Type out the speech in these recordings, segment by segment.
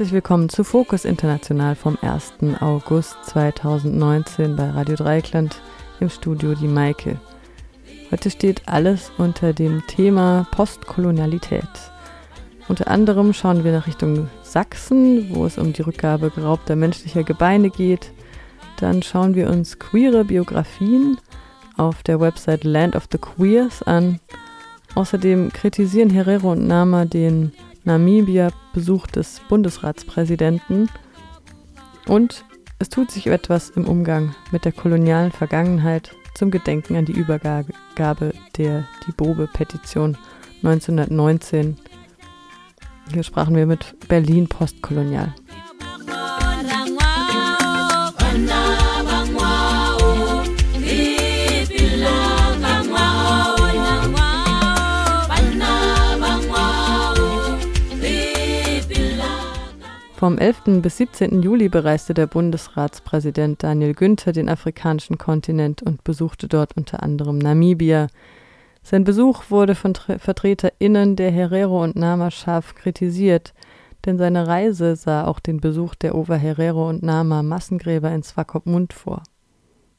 Herzlich willkommen zu Fokus International vom 1. August 2019 bei Radio Dreikland im Studio die Maike. Heute steht alles unter dem Thema Postkolonialität. Unter anderem schauen wir nach Richtung Sachsen, wo es um die Rückgabe geraubter menschlicher Gebeine geht. Dann schauen wir uns queere Biografien auf der Website Land of the Queers an. Außerdem kritisieren Herrero und Nama den Namibia-Besuch des Bundesratspräsidenten und es tut sich etwas im Umgang mit der kolonialen Vergangenheit zum Gedenken an die Übergabe der Dibobe-Petition 1919. Hier sprachen wir mit Berlin postkolonial. Vom 11. bis 17. Juli bereiste der Bundesratspräsident Daniel Günther den afrikanischen Kontinent und besuchte dort unter anderem Namibia. Sein Besuch wurde von Tre VertreterInnen der Herero und Nama scharf kritisiert, denn seine Reise sah auch den Besuch der Over Herero und Nama Massengräber in Swakopmund vor.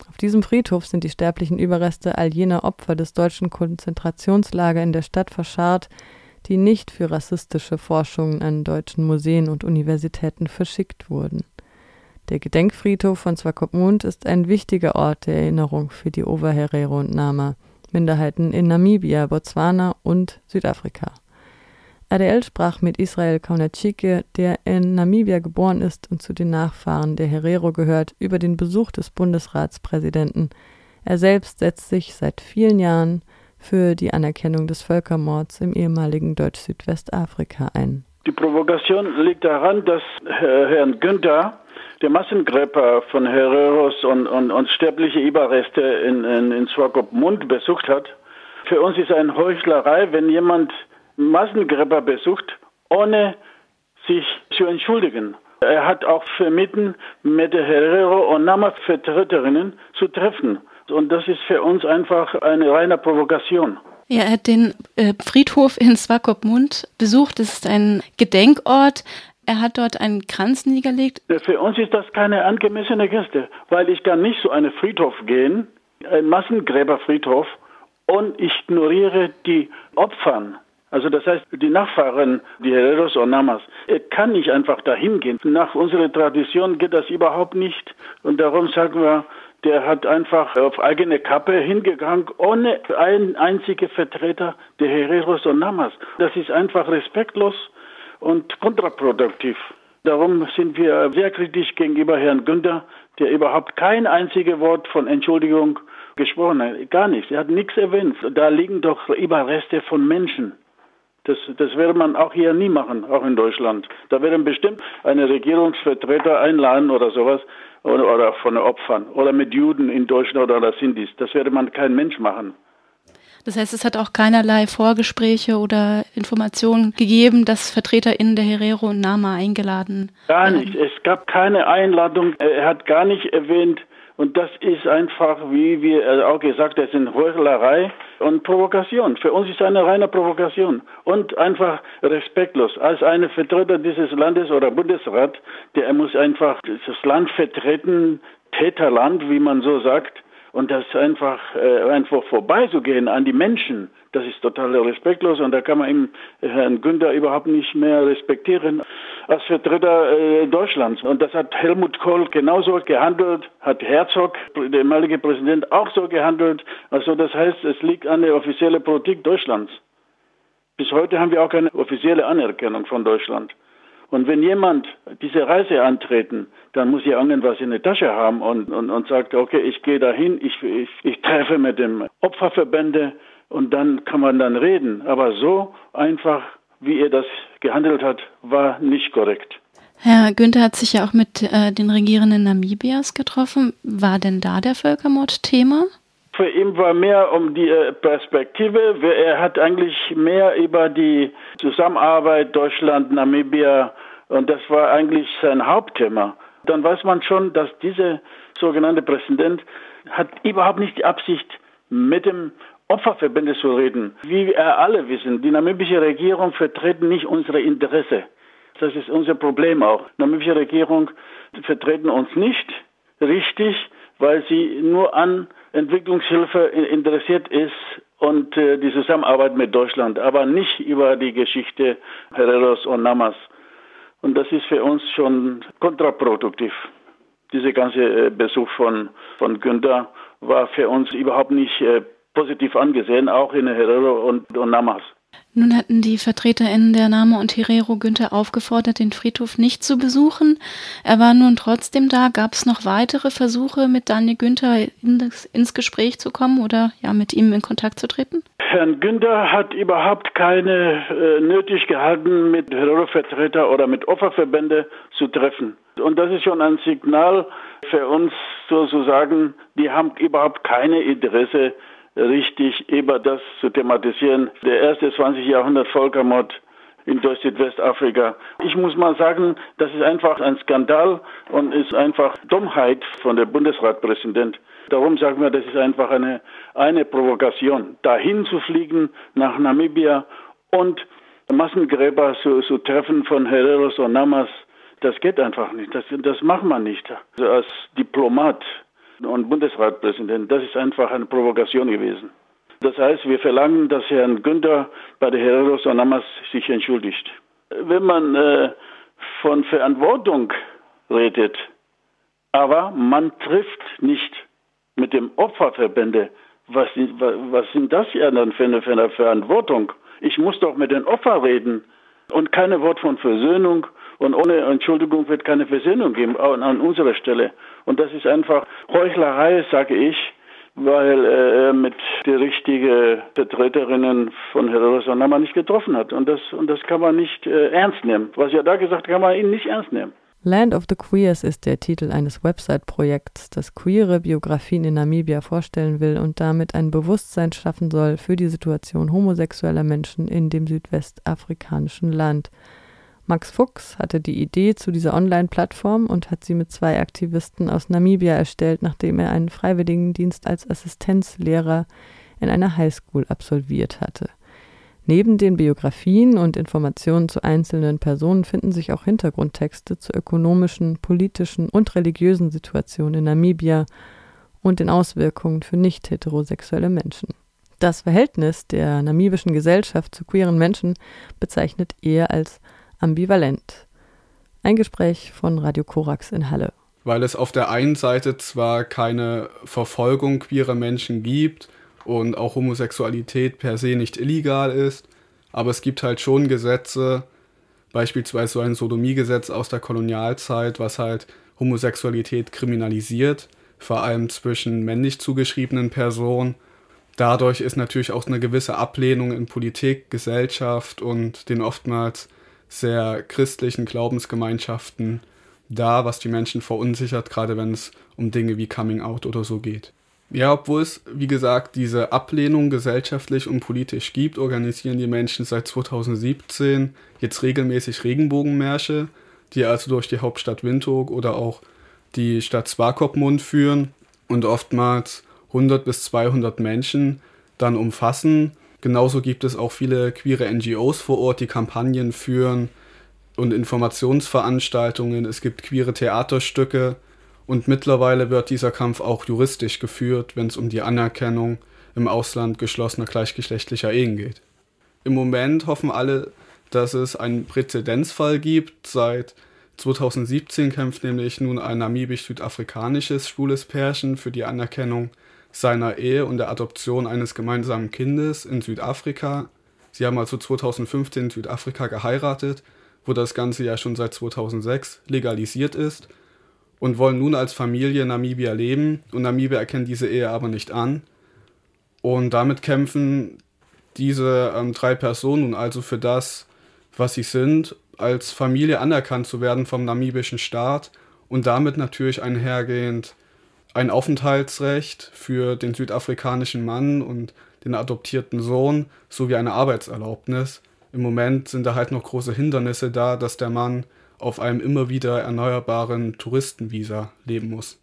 Auf diesem Friedhof sind die sterblichen Überreste all jener Opfer des deutschen Konzentrationslager in der Stadt verscharrt, die nicht für rassistische Forschungen an deutschen Museen und Universitäten verschickt wurden. Der Gedenkfriedhof von Swakopmund ist ein wichtiger Ort der Erinnerung für die Overherero und Nama, Minderheiten in Namibia, Botswana und Südafrika. RDL sprach mit Israel Kaunachike, der in Namibia geboren ist und zu den Nachfahren der Herero gehört, über den Besuch des Bundesratspräsidenten. Er selbst setzt sich seit vielen Jahren für die Anerkennung des Völkermords im ehemaligen Deutsch-Südwestafrika ein. Die Provokation liegt daran, dass Herrn Günther der Massengräber von Hereros und, und, und sterbliche Überreste in, in, in Swakopmund besucht hat. Für uns ist eine Heuchlerei, wenn jemand Massengräber besucht, ohne sich zu entschuldigen. Er hat auch vermieden, mit Herero und Nama-Vertreterinnen zu treffen. Und das ist für uns einfach eine reine Provokation. Ja, er hat den äh, Friedhof in Swakopmund besucht. Das ist ein Gedenkort. Er hat dort einen Kranz niedergelegt. Für uns ist das keine angemessene Geste, weil ich kann nicht zu einem Friedhof gehen, ein Massengräberfriedhof, und ich ignoriere die Opfern. Also das heißt, die Nachfahren, die Hereros und Namas, er kann nicht einfach dahin gehen. Nach unserer Tradition geht das überhaupt nicht. Und darum sagen wir, der hat einfach auf eigene Kappe hingegangen, ohne einen einzigen Vertreter der Hereros und Namas. Das ist einfach respektlos und kontraproduktiv. Darum sind wir sehr kritisch gegenüber Herrn Günther, der überhaupt kein einziges Wort von Entschuldigung gesprochen hat. Gar nichts. Er hat nichts erwähnt. Da liegen doch Überreste von Menschen. Das, das würde man auch hier nie machen, auch in Deutschland. Da werden bestimmt eine Regierungsvertreter einladen oder sowas oder, oder von Opfern oder mit Juden in Deutschland oder Sindis. Das würde man kein Mensch machen. Das heißt, es hat auch keinerlei Vorgespräche oder Informationen gegeben, dass VertreterInnen der Herero und Nama eingeladen Gar nicht. Es gab keine Einladung. Er hat gar nicht erwähnt, und das ist einfach, wie wir auch gesagt haben, Heuchlerei und Provokation. Für uns ist eine reine Provokation und einfach respektlos. Als eine Vertreter dieses Landes oder Bundesrat, der muss einfach das Land vertreten, Täterland, wie man so sagt, und das einfach, äh, einfach vorbeizugehen an die Menschen, das ist total respektlos und da kann man ihm, Herrn Günther überhaupt nicht mehr respektieren als Vertreter äh, Deutschlands. Und das hat Helmut Kohl genauso gehandelt, hat Herzog, der ehemalige Präsident, auch so gehandelt. Also das heißt, es liegt an der offiziellen Politik Deutschlands. Bis heute haben wir auch keine offizielle Anerkennung von Deutschland. Und wenn jemand diese Reise antreten, dann muss er irgendwas in der Tasche haben und, und, und sagt, okay, ich gehe dahin, ich, ich, ich treffe mit dem Opferverbände und dann kann man dann reden. Aber so einfach, wie er das gehandelt hat, war nicht korrekt. Herr Günther hat sich ja auch mit äh, den Regierenden Namibias getroffen. War denn da der Völkermord Thema? Für ihn war mehr um die äh, Perspektive. Er hat eigentlich mehr über die Zusammenarbeit Deutschland, Namibia und das war eigentlich sein Hauptthema. Dann weiß man schon, dass dieser sogenannte Präsident hat überhaupt nicht die Absicht, mit dem Opferverbände zu reden. Wie wir alle wissen, die namibische Regierung vertritt nicht unsere Interesse. Das ist unser Problem auch. Die namibische Regierung vertreten uns nicht richtig, weil sie nur an Entwicklungshilfe interessiert ist und äh, die Zusammenarbeit mit Deutschland, aber nicht über die Geschichte Herreros und Namas. Und das ist für uns schon kontraproduktiv. Dieser ganze äh, Besuch von, von Günther war für uns überhaupt nicht äh, positiv angesehen, auch in Herero und, und Namas. Nun hatten die VertreterInnen der Name und Herero Günther aufgefordert, den Friedhof nicht zu besuchen. Er war nun trotzdem da. Gab es noch weitere Versuche, mit Daniel Günther in das, ins Gespräch zu kommen oder ja, mit ihm in Kontakt zu treten? Herrn Günther hat überhaupt keine äh, nötig gehalten, mit Herero-Vertreter oder mit Opferverbände zu treffen. Und das ist schon ein Signal für uns sozusagen, die haben überhaupt keine Interesse, richtig über das zu thematisieren. Der erste 20. Jahrhundert Völkermord in Deutsch-Südwestafrika. Ich muss mal sagen, das ist einfach ein Skandal und ist einfach Dummheit von der Bundesratpräsident. Darum sagen wir, das ist einfach eine, eine Provokation, dahin zu fliegen nach Namibia und Massengräber zu, zu treffen von Hereros und Namas. Das geht einfach nicht. Das, das macht man nicht. Also als Diplomat und Bundesratpräsident. Das ist einfach eine Provokation gewesen. Das heißt, wir verlangen, dass Herrn Günther bei der Hereros Anamas sich entschuldigt. Wenn man äh, von Verantwortung redet, aber man trifft nicht mit dem Opferverbände, was, was sind das ja dann für eine, für eine Verantwortung? Ich muss doch mit den Opfern reden und keine Wort von Versöhnung und ohne Entschuldigung wird keine Versöhnung geben an unserer Stelle. Und das ist einfach Heuchlerei, sage ich, weil er mit die richtigen Vertreterinnen von Hiroshima nicht getroffen hat. Und das, und das kann man nicht äh, ernst nehmen. Was er da gesagt hat, kann man ihn nicht ernst nehmen. Land of the Queers ist der Titel eines Website-Projekts, das queere Biografien in Namibia vorstellen will und damit ein Bewusstsein schaffen soll für die Situation homosexueller Menschen in dem südwestafrikanischen Land. Max Fuchs hatte die Idee zu dieser Online-Plattform und hat sie mit zwei Aktivisten aus Namibia erstellt, nachdem er einen Freiwilligendienst als Assistenzlehrer in einer Highschool absolviert hatte. Neben den Biografien und Informationen zu einzelnen Personen finden sich auch Hintergrundtexte zur ökonomischen, politischen und religiösen Situation in Namibia und den Auswirkungen für nicht heterosexuelle Menschen. Das Verhältnis der namibischen Gesellschaft zu queeren Menschen bezeichnet er als ambivalent. Ein Gespräch von Radio Korax in Halle. Weil es auf der einen Seite zwar keine Verfolgung queerer Menschen gibt und auch Homosexualität per se nicht illegal ist, aber es gibt halt schon Gesetze, beispielsweise so ein Sodomiegesetz aus der Kolonialzeit, was halt Homosexualität kriminalisiert, vor allem zwischen männlich zugeschriebenen Personen. Dadurch ist natürlich auch eine gewisse Ablehnung in Politik, Gesellschaft und den oftmals sehr christlichen Glaubensgemeinschaften da, was die Menschen verunsichert, gerade wenn es um Dinge wie Coming Out oder so geht. Ja, obwohl es, wie gesagt, diese Ablehnung gesellschaftlich und politisch gibt, organisieren die Menschen seit 2017 jetzt regelmäßig Regenbogenmärsche, die also durch die Hauptstadt Windhoek oder auch die Stadt Swakopmund führen und oftmals 100 bis 200 Menschen dann umfassen Genauso gibt es auch viele queere NGOs vor Ort, die Kampagnen führen und Informationsveranstaltungen. Es gibt queere Theaterstücke und mittlerweile wird dieser Kampf auch juristisch geführt, wenn es um die Anerkennung im Ausland geschlossener gleichgeschlechtlicher Ehen geht. Im Moment hoffen alle, dass es einen Präzedenzfall gibt. Seit 2017 kämpft nämlich nun ein namibisch-südafrikanisches schwules Pärchen für die Anerkennung seiner Ehe und der Adoption eines gemeinsamen Kindes in Südafrika. Sie haben also 2015 in Südafrika geheiratet, wo das Ganze ja schon seit 2006 legalisiert ist und wollen nun als Familie in Namibia leben und Namibia erkennt diese Ehe aber nicht an. Und damit kämpfen diese ähm, drei Personen nun also für das, was sie sind, als Familie anerkannt zu werden vom namibischen Staat und damit natürlich einhergehend ein Aufenthaltsrecht für den südafrikanischen Mann und den adoptierten Sohn sowie eine Arbeitserlaubnis. Im Moment sind da halt noch große Hindernisse da, dass der Mann auf einem immer wieder erneuerbaren Touristenvisa leben muss.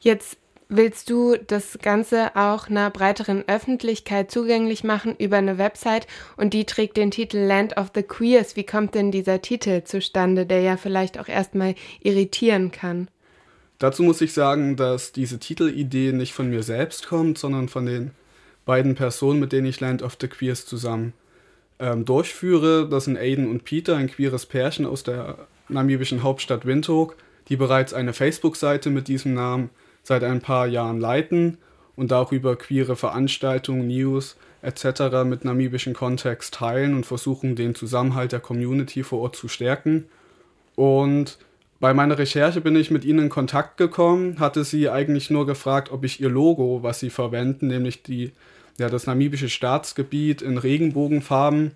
Jetzt willst du das Ganze auch einer breiteren Öffentlichkeit zugänglich machen über eine Website und die trägt den Titel Land of the Queers. Wie kommt denn dieser Titel zustande, der ja vielleicht auch erstmal irritieren kann? Dazu muss ich sagen, dass diese Titelidee nicht von mir selbst kommt, sondern von den beiden Personen, mit denen ich Land of the Queers zusammen ähm, durchführe. Das sind Aiden und Peter, ein queeres Pärchen aus der namibischen Hauptstadt Windhoek, die bereits eine Facebook-Seite mit diesem Namen seit ein paar Jahren leiten und darüber queere Veranstaltungen, News etc. mit namibischem Kontext teilen und versuchen, den Zusammenhalt der Community vor Ort zu stärken. Und bei meiner Recherche bin ich mit ihnen in Kontakt gekommen, hatte sie eigentlich nur gefragt, ob ich ihr Logo, was sie verwenden, nämlich die, ja, das namibische Staatsgebiet in Regenbogenfarben,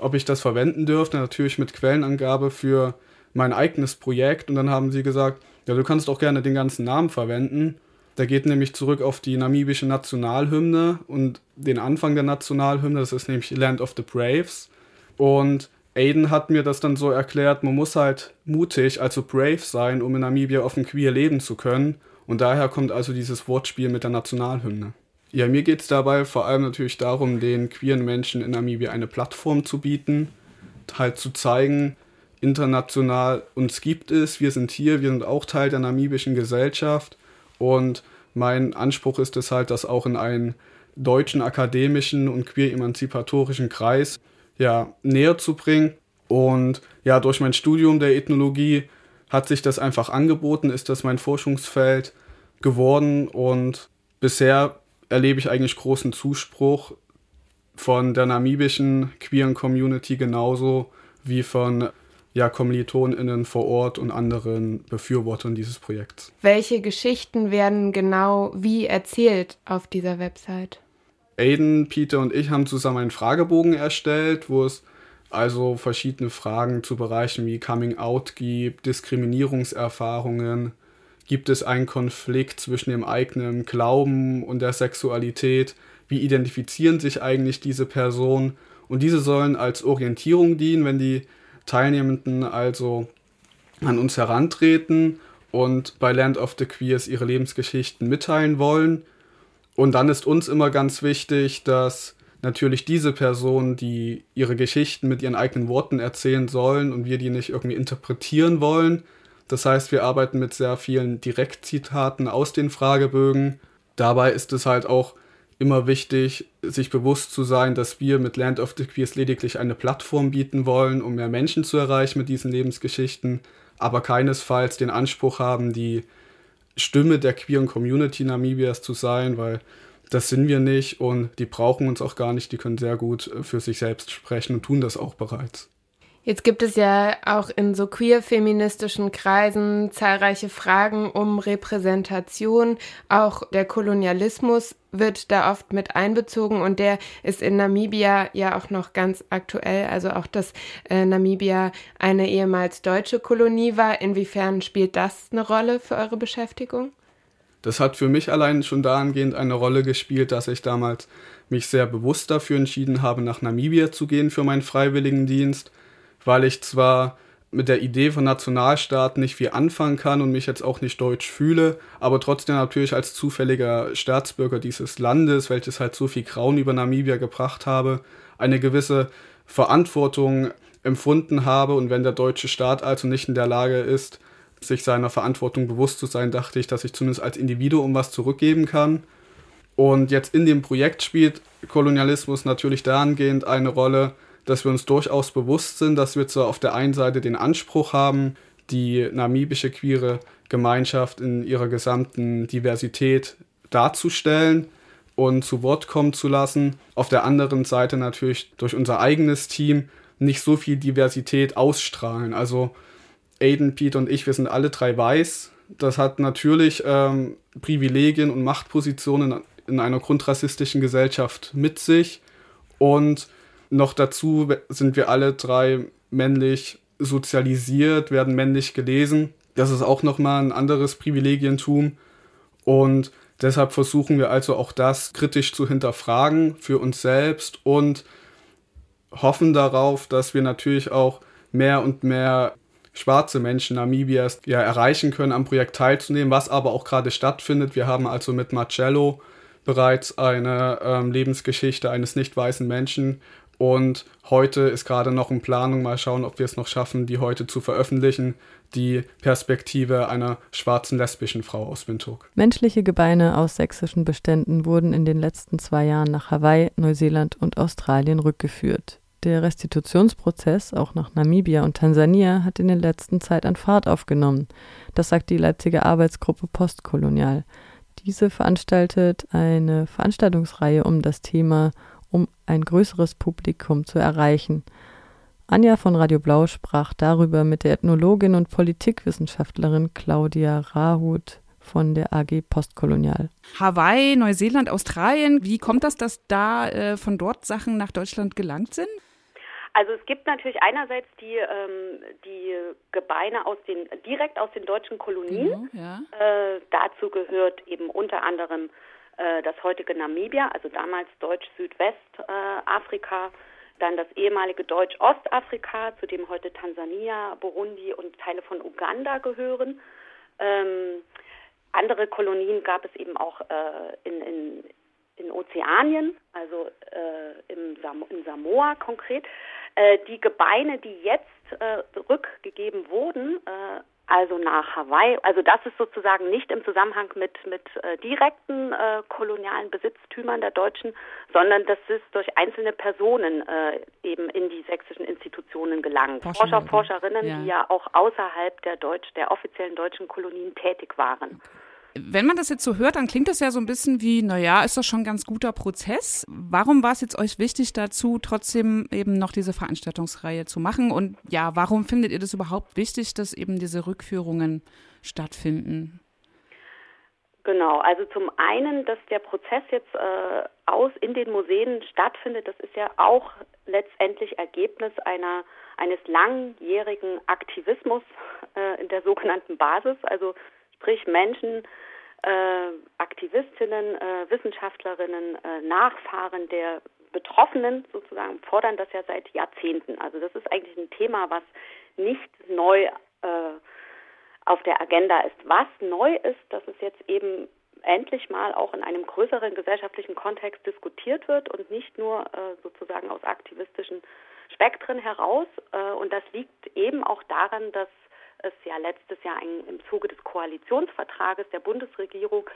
ob ich das verwenden dürfte, natürlich mit Quellenangabe für mein eigenes Projekt. Und dann haben sie gesagt, ja, du kannst auch gerne den ganzen Namen verwenden. Der geht nämlich zurück auf die namibische Nationalhymne und den Anfang der Nationalhymne, das ist nämlich Land of the Braves. Und Aiden hat mir das dann so erklärt, man muss halt mutig, also brave sein, um in Namibia offen queer leben zu können. Und daher kommt also dieses Wortspiel mit der Nationalhymne. Ja, mir geht es dabei vor allem natürlich darum, den queeren Menschen in Namibia eine Plattform zu bieten, halt zu zeigen, international uns gibt es, wir sind hier, wir sind auch Teil der namibischen Gesellschaft und mein Anspruch ist es halt, das auch in einen deutschen akademischen und queer-emanzipatorischen Kreis ja, näher zu bringen. Und ja, durch mein Studium der Ethnologie hat sich das einfach angeboten, ist das mein Forschungsfeld geworden und bisher erlebe ich eigentlich großen Zuspruch von der namibischen queeren Community genauso wie von ja, KommilitonInnen vor Ort und anderen Befürwortern dieses Projekts. Welche Geschichten werden genau wie erzählt auf dieser Website? Aiden, Peter und ich haben zusammen einen Fragebogen erstellt, wo es also verschiedene Fragen zu Bereichen wie Coming Out gibt, Diskriminierungserfahrungen, gibt es einen Konflikt zwischen dem eigenen Glauben und der Sexualität, wie identifizieren sich eigentlich diese Personen? Und diese sollen als Orientierung dienen, wenn die Teilnehmenden also an uns herantreten und bei Land of the Queers ihre Lebensgeschichten mitteilen wollen. Und dann ist uns immer ganz wichtig, dass natürlich diese Personen, die ihre Geschichten mit ihren eigenen Worten erzählen sollen und wir die nicht irgendwie interpretieren wollen. Das heißt, wir arbeiten mit sehr vielen Direktzitaten aus den Fragebögen. Dabei ist es halt auch immer wichtig, sich bewusst zu sein, dass wir mit Land of the Queers lediglich eine Plattform bieten wollen, um mehr Menschen zu erreichen mit diesen Lebensgeschichten, aber keinesfalls den Anspruch haben, die Stimme der queeren Community Namibias zu sein, weil das sind wir nicht und die brauchen uns auch gar nicht, die können sehr gut für sich selbst sprechen und tun das auch bereits. Jetzt gibt es ja auch in so queer-feministischen Kreisen zahlreiche Fragen um Repräsentation. Auch der Kolonialismus wird da oft mit einbezogen und der ist in Namibia ja auch noch ganz aktuell. Also auch, dass äh, Namibia eine ehemals deutsche Kolonie war. Inwiefern spielt das eine Rolle für eure Beschäftigung? Das hat für mich allein schon dahingehend eine Rolle gespielt, dass ich damals mich sehr bewusst dafür entschieden habe, nach Namibia zu gehen für meinen Freiwilligendienst weil ich zwar mit der Idee von Nationalstaaten nicht viel anfangen kann und mich jetzt auch nicht deutsch fühle, aber trotzdem natürlich als zufälliger Staatsbürger dieses Landes, welches halt so viel Grauen über Namibia gebracht habe, eine gewisse Verantwortung empfunden habe und wenn der deutsche Staat also nicht in der Lage ist, sich seiner Verantwortung bewusst zu sein, dachte ich, dass ich zumindest als Individuum was zurückgeben kann. Und jetzt in dem Projekt spielt Kolonialismus natürlich dahingehend eine Rolle, dass wir uns durchaus bewusst sind, dass wir zwar auf der einen Seite den Anspruch haben, die namibische queere Gemeinschaft in ihrer gesamten Diversität darzustellen und zu Wort kommen zu lassen. Auf der anderen Seite natürlich durch unser eigenes Team nicht so viel Diversität ausstrahlen. Also Aiden, Pete und ich, wir sind alle drei weiß. Das hat natürlich ähm, Privilegien und Machtpositionen in einer grundrassistischen Gesellschaft mit sich. Und noch dazu sind wir alle drei männlich sozialisiert, werden männlich gelesen. Das ist auch nochmal ein anderes Privilegientum. Und deshalb versuchen wir also auch das kritisch zu hinterfragen für uns selbst und hoffen darauf, dass wir natürlich auch mehr und mehr schwarze Menschen Namibias ja erreichen können, am Projekt teilzunehmen, was aber auch gerade stattfindet. Wir haben also mit Marcello bereits eine ähm, Lebensgeschichte eines nicht weißen Menschen und heute ist gerade noch in Planung, mal schauen, ob wir es noch schaffen, die heute zu veröffentlichen, die Perspektive einer schwarzen lesbischen Frau aus Windhoek. Menschliche Gebeine aus sächsischen Beständen wurden in den letzten zwei Jahren nach Hawaii, Neuseeland und Australien rückgeführt. Der Restitutionsprozess auch nach Namibia und Tansania hat in der letzten Zeit an Fahrt aufgenommen. Das sagt die Leipziger Arbeitsgruppe Postkolonial. Diese veranstaltet eine Veranstaltungsreihe um das Thema um ein größeres Publikum zu erreichen. Anja von Radio Blau sprach darüber mit der Ethnologin und Politikwissenschaftlerin Claudia Rahut von der AG Postkolonial. Hawaii, Neuseeland, Australien, wie kommt das, dass da äh, von dort Sachen nach Deutschland gelangt sind? Also es gibt natürlich einerseits die, ähm, die Gebeine aus den direkt aus den deutschen Kolonien. Genau, ja. äh, dazu gehört eben unter anderem äh, das heutige Namibia, also damals Deutsch-Südwestafrika, dann das ehemalige Deutsch-Ostafrika, zu dem heute Tansania, Burundi und Teile von Uganda gehören. Ähm, andere Kolonien gab es eben auch äh, in, in, in Ozeanien, also äh, im Sam in Samoa konkret. Äh, die Gebeine, die jetzt äh, rückgegeben wurden, äh, also nach Hawaii. Also das ist sozusagen nicht im Zusammenhang mit, mit äh, direkten äh, kolonialen Besitztümern der Deutschen, sondern das ist durch einzelne Personen äh, eben in die sächsischen Institutionen gelangt. Forscher, Forscherinnen, ja. die ja auch außerhalb der Deutsch, der offiziellen deutschen Kolonien tätig waren. Okay. Wenn man das jetzt so hört, dann klingt das ja so ein bisschen wie, naja, ist das schon ein ganz guter Prozess. Warum war es jetzt euch wichtig dazu, trotzdem eben noch diese Veranstaltungsreihe zu machen? Und ja, warum findet ihr das überhaupt wichtig, dass eben diese Rückführungen stattfinden? Genau, also zum einen, dass der Prozess jetzt äh, aus in den Museen stattfindet, das ist ja auch letztendlich Ergebnis einer eines langjährigen Aktivismus äh, in der sogenannten Basis, also sprich Menschen, äh, Aktivistinnen, äh, Wissenschaftlerinnen, äh, Nachfahren der Betroffenen sozusagen fordern das ja seit Jahrzehnten. Also das ist eigentlich ein Thema, was nicht neu äh, auf der Agenda ist. Was neu ist, dass es jetzt eben endlich mal auch in einem größeren gesellschaftlichen Kontext diskutiert wird und nicht nur äh, sozusagen aus aktivistischen Spektren heraus. Äh, und das liegt eben auch daran, dass es ja letztes Jahr ein, im Zuge des Koalitionsvertrages der Bundesregierung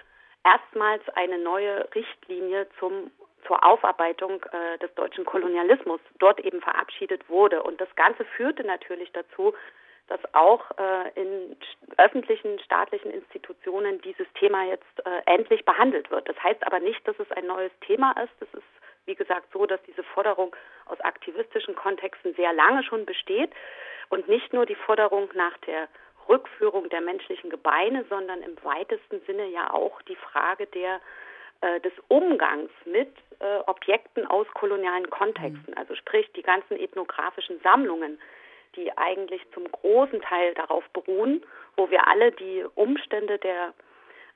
erstmals eine neue Richtlinie zum zur Aufarbeitung äh, des deutschen Kolonialismus dort eben verabschiedet wurde. Und das Ganze führte natürlich dazu, dass auch äh, in öffentlichen staatlichen Institutionen dieses Thema jetzt äh, endlich behandelt wird. Das heißt aber nicht, dass es ein neues Thema ist. Es ist, wie gesagt, so, dass diese Forderung aus aktivistischen Kontexten sehr lange schon besteht und nicht nur die Forderung nach der Rückführung der menschlichen Gebeine, sondern im weitesten Sinne ja auch die Frage der äh, des Umgangs mit äh, Objekten aus kolonialen Kontexten, mhm. also sprich die ganzen ethnografischen Sammlungen, die eigentlich zum großen Teil darauf beruhen, wo wir alle die Umstände der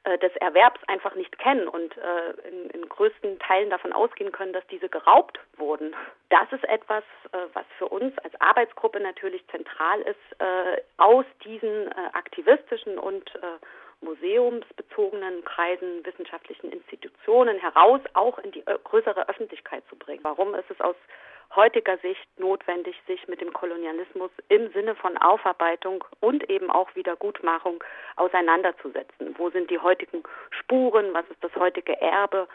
äh, des Erwerbs einfach nicht kennen und äh, in, in größten Teilen davon ausgehen können, dass diese geraubt wurden. Das ist etwas, äh, was für uns als Arbeitsgruppe natürlich zentral ist, äh, aus diesen äh, aktivistischen und museumsbezogenen Kreisen, wissenschaftlichen Institutionen heraus auch in die größere Öffentlichkeit zu bringen. Warum ist es aus heutiger Sicht notwendig, sich mit dem Kolonialismus im Sinne von Aufarbeitung und eben auch Wiedergutmachung auseinanderzusetzen. Wo sind die heutigen Spuren? Was ist das heutige Erbe?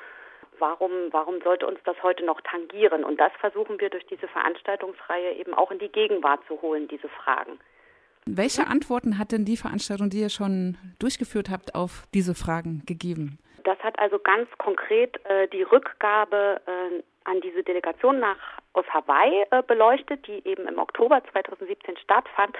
Warum, warum sollte uns das heute noch tangieren? Und das versuchen wir durch diese Veranstaltungsreihe eben auch in die Gegenwart zu holen, diese Fragen. Welche Antworten hat denn die Veranstaltung, die ihr schon durchgeführt habt, auf diese Fragen gegeben? Das hat also ganz konkret äh, die Rückgabe äh, an diese Delegation nach aus Hawaii äh, beleuchtet, die eben im Oktober 2017 stattfand.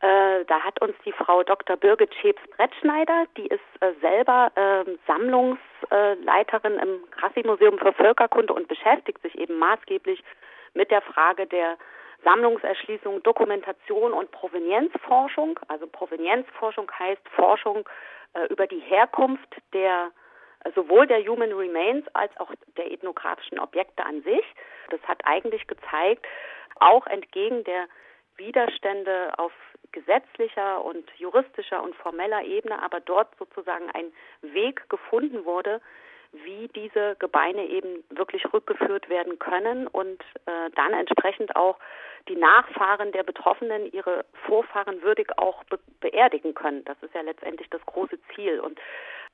Äh, da hat uns die Frau Dr. Birgit Schäbs-Brettschneider, die ist äh, selber ähm, Sammlungsleiterin im Grassi-Museum für Völkerkunde und beschäftigt sich eben maßgeblich mit der Frage der Sammlungserschließung, Dokumentation und Provenienzforschung. Also Provenienzforschung heißt Forschung äh, über die Herkunft der sowohl der Human Remains als auch der ethnografischen Objekte an sich. Das hat eigentlich gezeigt, auch entgegen der Widerstände auf gesetzlicher und juristischer und formeller Ebene, aber dort sozusagen ein Weg gefunden wurde, wie diese Gebeine eben wirklich rückgeführt werden können und äh, dann entsprechend auch die Nachfahren der Betroffenen ihre Vorfahren würdig auch be beerdigen können. Das ist ja letztendlich das große Ziel. Und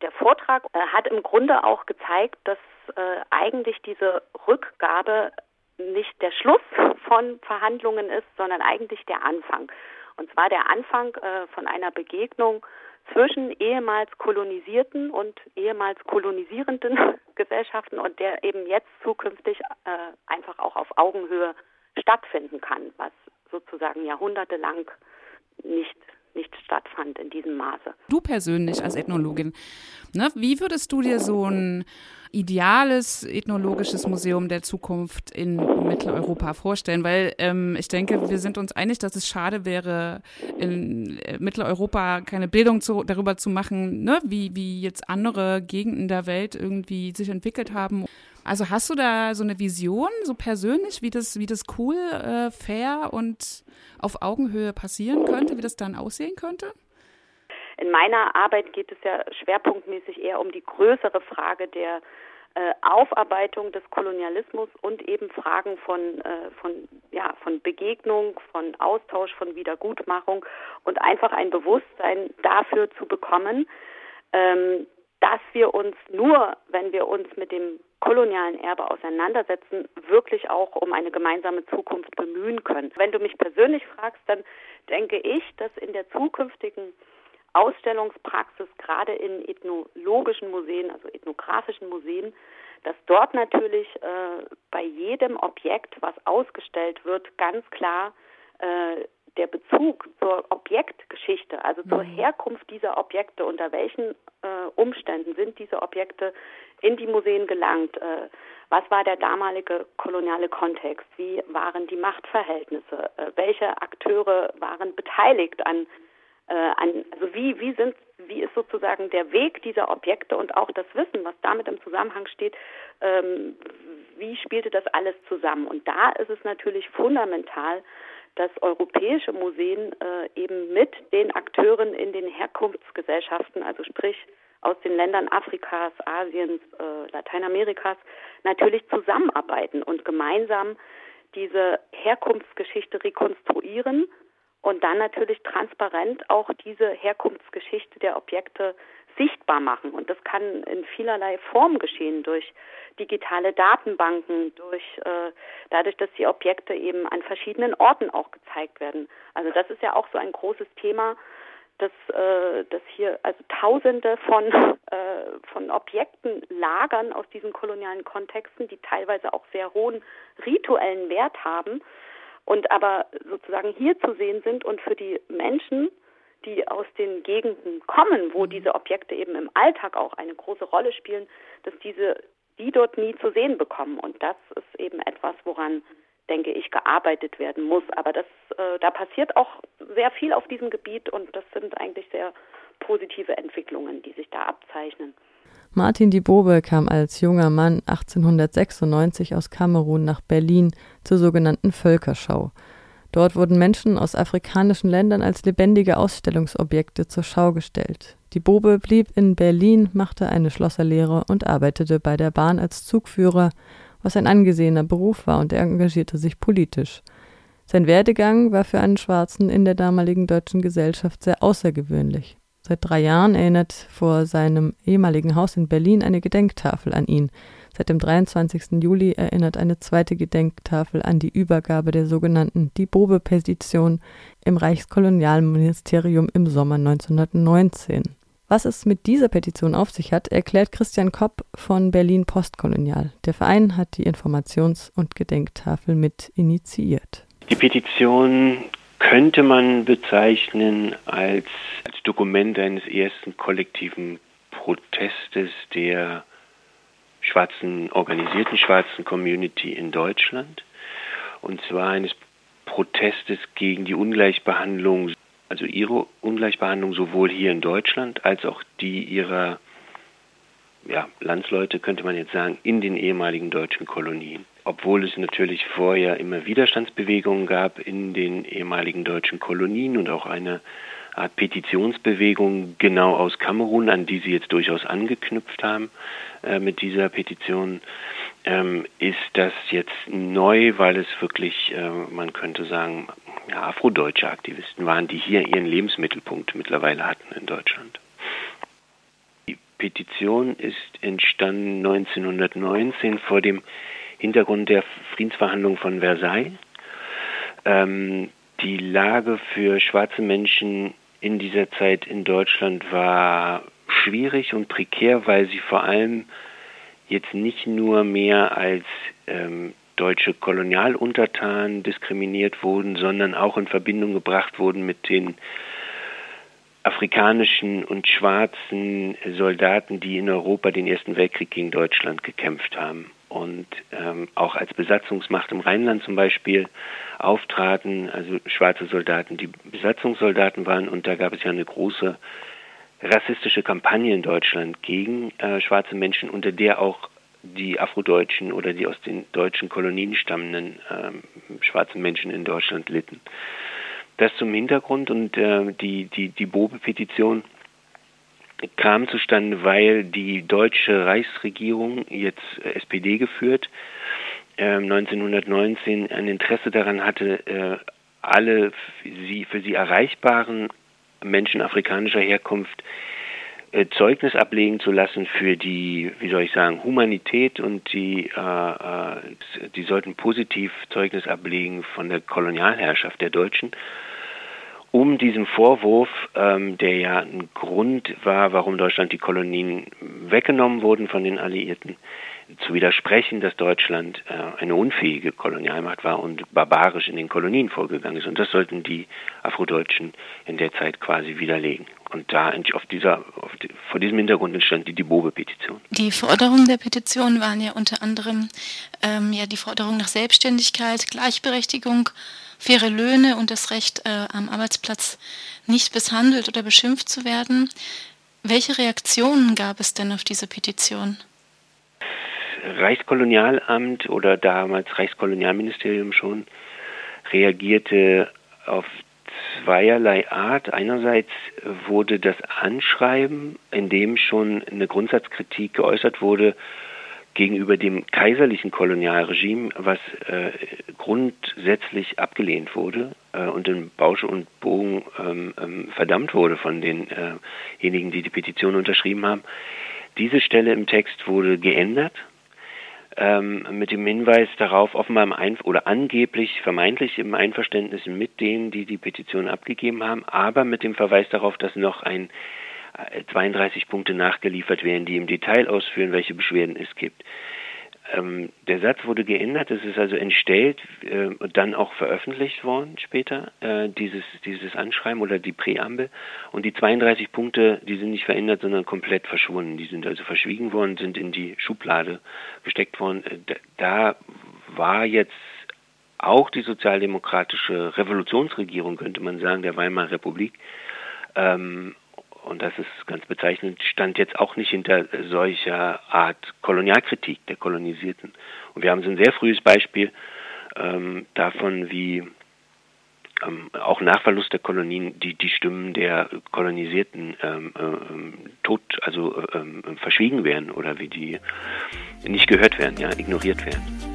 der Vortrag äh, hat im Grunde auch gezeigt, dass äh, eigentlich diese Rückgabe nicht der Schluss von Verhandlungen ist, sondern eigentlich der Anfang. Und zwar der Anfang äh, von einer Begegnung zwischen ehemals kolonisierten und ehemals kolonisierenden Gesellschaften und der eben jetzt zukünftig äh, einfach auch auf Augenhöhe stattfinden kann, was sozusagen jahrhundertelang nicht nicht stattfand in diesem Maße. Du persönlich als Ethnologin, ne, wie würdest du dir so ein ideales ethnologisches Museum der Zukunft in Mitteleuropa vorstellen? Weil ähm, ich denke, wir sind uns einig, dass es schade wäre, in äh, Mitteleuropa keine Bildung zu, darüber zu machen, ne, wie, wie jetzt andere Gegenden der Welt irgendwie sich entwickelt haben. Also hast du da so eine Vision, so persönlich, wie das, wie das cool, äh, fair und auf Augenhöhe passieren könnte, wie das dann aussehen könnte? In meiner Arbeit geht es ja schwerpunktmäßig eher um die größere Frage der äh, Aufarbeitung des Kolonialismus und eben Fragen von, äh, von, ja, von Begegnung, von Austausch, von Wiedergutmachung und einfach ein Bewusstsein dafür zu bekommen, ähm, dass wir uns nur, wenn wir uns mit dem kolonialen Erbe auseinandersetzen, wirklich auch um eine gemeinsame Zukunft bemühen können. Wenn du mich persönlich fragst, dann denke ich, dass in der zukünftigen Ausstellungspraxis, gerade in ethnologischen Museen, also ethnografischen Museen, dass dort natürlich äh, bei jedem Objekt, was ausgestellt wird, ganz klar äh, der Bezug zur Objektgeschichte, also zur mhm. Herkunft dieser Objekte, unter welchen äh, Umständen sind diese Objekte in die Museen gelangt, äh, was war der damalige koloniale Kontext, wie waren die Machtverhältnisse, äh, welche Akteure waren beteiligt an, äh, an also wie, wie sind wie ist sozusagen der Weg dieser Objekte und auch das Wissen, was damit im Zusammenhang steht, ähm, wie spielte das alles zusammen? Und da ist es natürlich fundamental, dass europäische Museen äh, eben mit den Akteuren in den Herkunftsgesellschaften, also sprich aus den Ländern Afrikas, Asiens, äh, Lateinamerikas, natürlich zusammenarbeiten und gemeinsam diese Herkunftsgeschichte rekonstruieren und dann natürlich transparent auch diese Herkunftsgeschichte der Objekte sichtbar machen. Und das kann in vielerlei Form geschehen durch digitale Datenbanken, durch äh, dadurch, dass die Objekte eben an verschiedenen Orten auch gezeigt werden. Also das ist ja auch so ein großes Thema, dass, äh, dass hier also Tausende von äh, von Objekten lagern aus diesen kolonialen Kontexten, die teilweise auch sehr hohen rituellen Wert haben und aber sozusagen hier zu sehen sind und für die Menschen die aus den Gegenden kommen, wo mhm. diese Objekte eben im Alltag auch eine große Rolle spielen, dass diese die dort nie zu sehen bekommen. Und das ist eben etwas, woran denke ich gearbeitet werden muss. Aber das, äh, da passiert auch sehr viel auf diesem Gebiet und das sind eigentlich sehr positive Entwicklungen, die sich da abzeichnen. Martin Dibobe kam als junger Mann 1896 aus Kamerun nach Berlin zur sogenannten Völkerschau. Dort wurden Menschen aus afrikanischen Ländern als lebendige Ausstellungsobjekte zur Schau gestellt. Die Bobe blieb in Berlin, machte eine Schlosserlehre und arbeitete bei der Bahn als Zugführer, was ein angesehener Beruf war, und er engagierte sich politisch. Sein Werdegang war für einen Schwarzen in der damaligen deutschen Gesellschaft sehr außergewöhnlich. Seit drei Jahren erinnert vor seinem ehemaligen Haus in Berlin eine Gedenktafel an ihn. Seit dem 23. Juli erinnert eine zweite Gedenktafel an die Übergabe der sogenannten Die Bobe-Petition im Reichskolonialministerium im Sommer 1919. Was es mit dieser Petition auf sich hat, erklärt Christian Kopp von Berlin Postkolonial. Der Verein hat die Informations- und Gedenktafel mit initiiert. Die Petition könnte man bezeichnen als, als Dokument eines ersten kollektiven Protestes der schwarzen, organisierten schwarzen Community in Deutschland. Und zwar eines Protestes gegen die Ungleichbehandlung, also ihre Ungleichbehandlung sowohl hier in Deutschland als auch die ihrer ja, Landsleute, könnte man jetzt sagen, in den ehemaligen deutschen Kolonien. Obwohl es natürlich vorher immer Widerstandsbewegungen gab in den ehemaligen deutschen Kolonien und auch eine Art Petitionsbewegung genau aus Kamerun, an die Sie jetzt durchaus angeknüpft haben äh, mit dieser Petition, ähm, ist das jetzt neu, weil es wirklich, äh, man könnte sagen, ja, afrodeutsche Aktivisten waren, die hier ihren Lebensmittelpunkt mittlerweile hatten in Deutschland. Die Petition ist entstanden 1919 vor dem Hintergrund der Friedensverhandlungen von Versailles. Ähm, die Lage für schwarze Menschen in dieser Zeit in Deutschland war schwierig und prekär, weil sie vor allem jetzt nicht nur mehr als ähm, deutsche Kolonialuntertanen diskriminiert wurden, sondern auch in Verbindung gebracht wurden mit den afrikanischen und schwarzen Soldaten, die in Europa den Ersten Weltkrieg gegen Deutschland gekämpft haben und ähm, auch als Besatzungsmacht im Rheinland zum Beispiel auftraten, also schwarze Soldaten, die Besatzungssoldaten waren und da gab es ja eine große rassistische Kampagne in Deutschland gegen äh, schwarze Menschen, unter der auch die Afrodeutschen oder die aus den deutschen Kolonien stammenden ähm, schwarzen Menschen in Deutschland litten. Das zum Hintergrund und äh, die, die, die Bobe-Petition kam zustande, weil die deutsche Reichsregierung, jetzt SPD geführt, äh, 1919 ein Interesse daran hatte, äh, alle für sie erreichbaren Menschen afrikanischer Herkunft äh, Zeugnis ablegen zu lassen für die, wie soll ich sagen, Humanität und die, äh, äh, die sollten positiv Zeugnis ablegen von der Kolonialherrschaft der Deutschen, um diesem Vorwurf, ähm, der ja ein Grund war, warum Deutschland die Kolonien weggenommen wurden von den Alliierten, zu widersprechen, dass Deutschland äh, eine unfähige Kolonialmacht war und barbarisch in den Kolonien vorgegangen ist. Und das sollten die Afrodeutschen in der Zeit quasi widerlegen. Und da auf dieser, auf die, vor diesem Hintergrund entstand die Dibobe-Petition. Die Forderungen der Petition waren ja unter anderem ähm, ja die Forderung nach Selbstständigkeit, Gleichberechtigung, faire Löhne und das Recht, äh, am Arbeitsplatz nicht misshandelt oder beschimpft zu werden. Welche Reaktionen gab es denn auf diese Petition? Reichskolonialamt oder damals Reichskolonialministerium schon reagierte auf zweierlei Art. Einerseits wurde das Anschreiben, in dem schon eine Grundsatzkritik geäußert wurde, gegenüber dem kaiserlichen Kolonialregime, was äh, grundsätzlich abgelehnt wurde äh, und in Bausch und Bogen ähm, ähm, verdammt wurde von denjenigen, die die Petition unterschrieben haben. Diese Stelle im Text wurde geändert ähm, mit dem Hinweis darauf, offenbar im Einf oder angeblich, vermeintlich im Einverständnis mit denen, die die Petition abgegeben haben, aber mit dem Verweis darauf, dass noch ein 32 äh, Punkte nachgeliefert werden, die im Detail ausführen, welche Beschwerden es gibt. Ähm, der Satz wurde geändert, es ist also entstellt äh, und dann auch veröffentlicht worden später, äh, dieses, dieses Anschreiben oder die Präambel. Und die 32 Punkte, die sind nicht verändert, sondern komplett verschwunden. Die sind also verschwiegen worden, sind in die Schublade gesteckt worden. Äh, da war jetzt auch die sozialdemokratische Revolutionsregierung, könnte man sagen, der Weimarer Republik, ähm, und das ist ganz bezeichnend, stand jetzt auch nicht hinter solcher Art Kolonialkritik der Kolonisierten. Und wir haben so ein sehr frühes Beispiel ähm, davon, wie ähm, auch nach Verlust der Kolonien die, die Stimmen der Kolonisierten ähm, ähm, tot, also ähm, verschwiegen werden oder wie die nicht gehört werden, ja, ignoriert werden.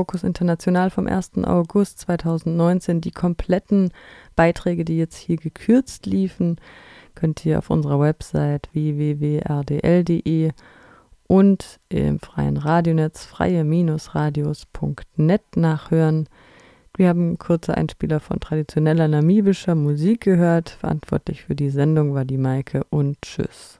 Fokus International vom 1. August 2019 die kompletten Beiträge, die jetzt hier gekürzt liefen, könnt ihr auf unserer Website www.rdl.de und im freien Radionetz freie-radios.net nachhören. Wir haben kurze Einspieler von traditioneller namibischer Musik gehört. Verantwortlich für die Sendung war die Maike und tschüss.